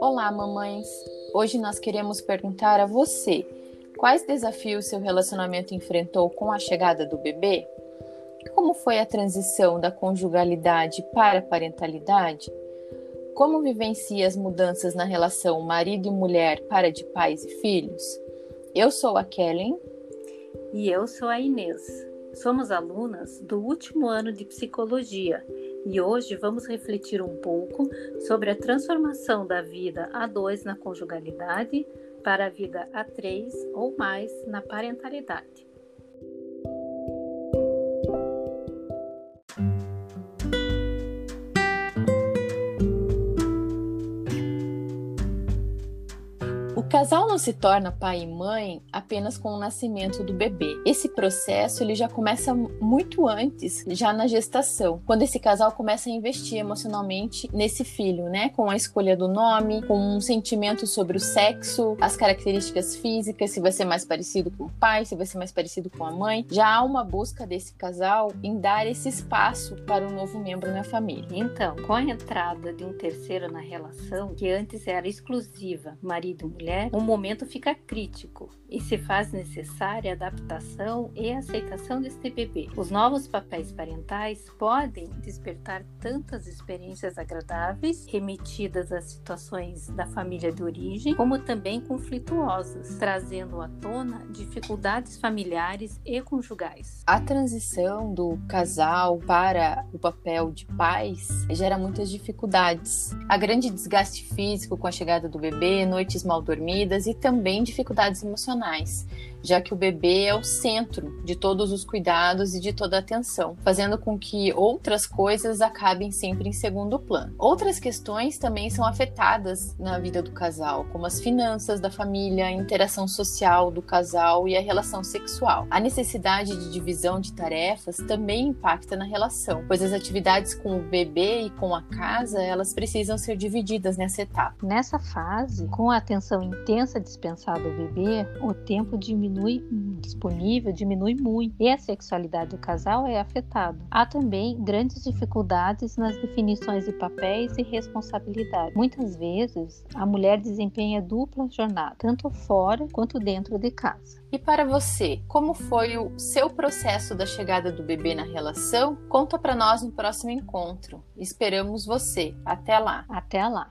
Olá, mamães! Hoje nós queremos perguntar a você quais desafios seu relacionamento enfrentou com a chegada do bebê? Como foi a transição da conjugalidade para a parentalidade? Como vivencia as mudanças na relação marido e mulher para de pais e filhos? Eu sou a Kellen. E eu sou a Inês. Somos alunas do último ano de psicologia e hoje vamos refletir um pouco sobre a transformação da vida a dois na conjugalidade para a vida a três ou mais na parentalidade. Casal não se torna pai e mãe apenas com o nascimento do bebê. Esse processo ele já começa muito antes, já na gestação, quando esse casal começa a investir emocionalmente nesse filho, né? Com a escolha do nome, com um sentimento sobre o sexo, as características físicas, se vai ser mais parecido com o pai, se vai ser mais parecido com a mãe. Já há uma busca desse casal em dar esse espaço para um novo membro na família. Então, com a entrada de um terceiro na relação, que antes era exclusiva marido e mulher, um momento fica crítico e se faz necessária adaptação e aceitação deste bebê. Os novos papéis parentais podem despertar tantas experiências agradáveis, remetidas às situações da família de origem, como também conflituosas, trazendo à tona dificuldades familiares e conjugais. A transição do casal para o papel de pais gera muitas dificuldades. A grande desgaste físico com a chegada do bebê, noites mal dormidas e também dificuldades emocionais já que o bebê é o centro de todos os cuidados e de toda a atenção, fazendo com que outras coisas acabem sempre em segundo plano. Outras questões também são afetadas na vida do casal, como as finanças da família, a interação social do casal e a relação sexual. A necessidade de divisão de tarefas também impacta na relação, pois as atividades com o bebê e com a casa, elas precisam ser divididas nessa etapa. Nessa fase, com a atenção intensa dispensada ao bebê, o tempo diminui disponível, diminui muito e a sexualidade do casal é afetada. Há também grandes dificuldades nas definições de papéis e responsabilidade. Muitas vezes a mulher desempenha dupla jornada, tanto fora quanto dentro de casa. E para você, como foi o seu processo da chegada do bebê na relação? Conta para nós no próximo encontro. Esperamos você. Até lá. Até lá.